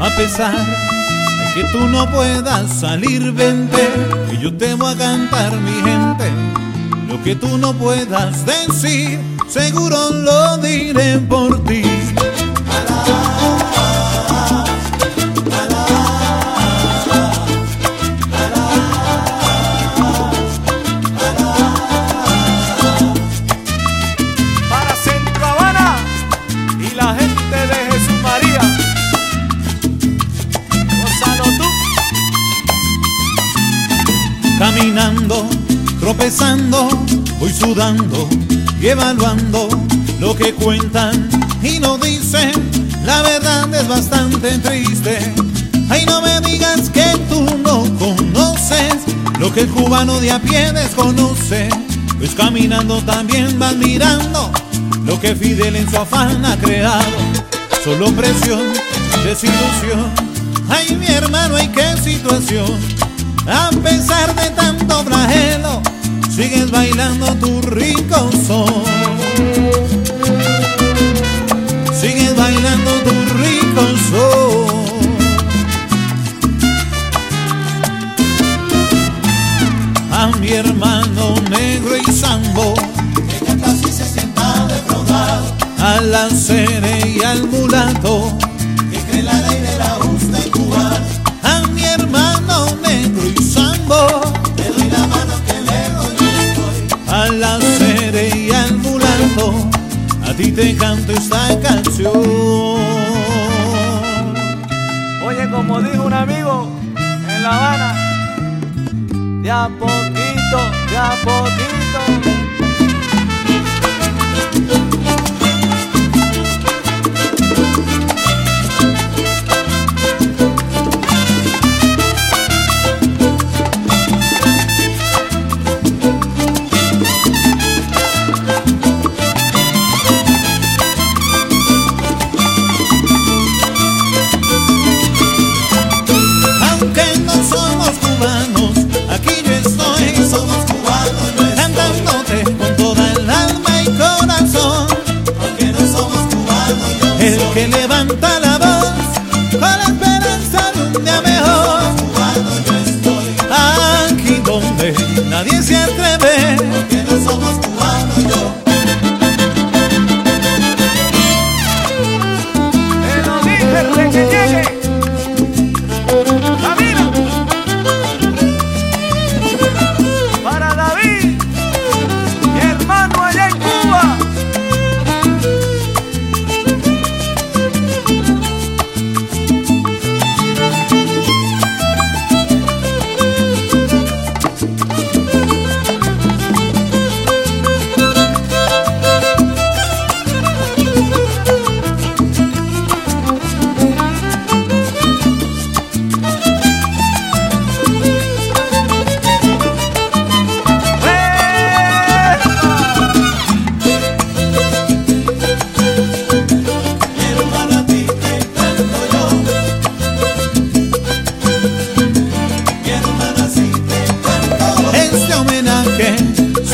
A pesar de que tú no puedas salir, vente, que yo te voy a cantar, mi gente. Lo que tú no puedas decir, seguro lo diré por ti. Tropezando, voy sudando y evaluando lo que cuentan y no dicen. La verdad es bastante triste. Ay, no me digas que tú no conoces lo que el cubano de a pie desconoce. Pues caminando también vas mirando lo que Fidel en su afán ha creado. Solo presión, desilusión. Ay, mi hermano, ay, qué situación. A pesar de tanto flagelo, sigues bailando tu rico son. Sigues bailando tu rico son. A mi hermano negro y sambo, que canta así se sienta defraudado, a la ti te canto esta canción. Oye, como dijo un amigo en La Habana, de a poquito, de a poquito.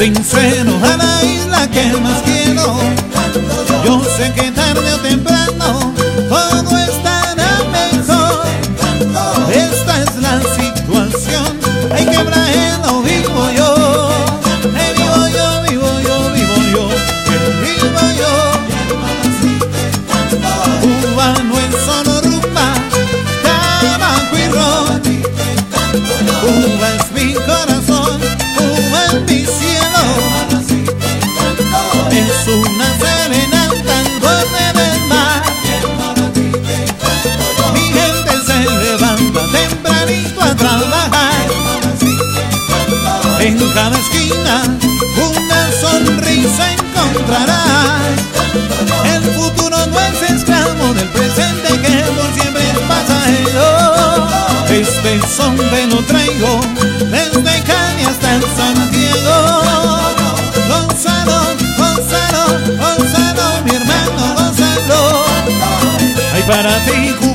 Sincero a la isla que más En cada esquina una sonrisa encontrará. El futuro no es esclavo del presente que por siempre es pasajero. Este son te lo traigo desde Cali hasta el Santiago. Gonzalo, Gonzalo, Gonzalo, mi hermano Gonzalo. Ay, para ti.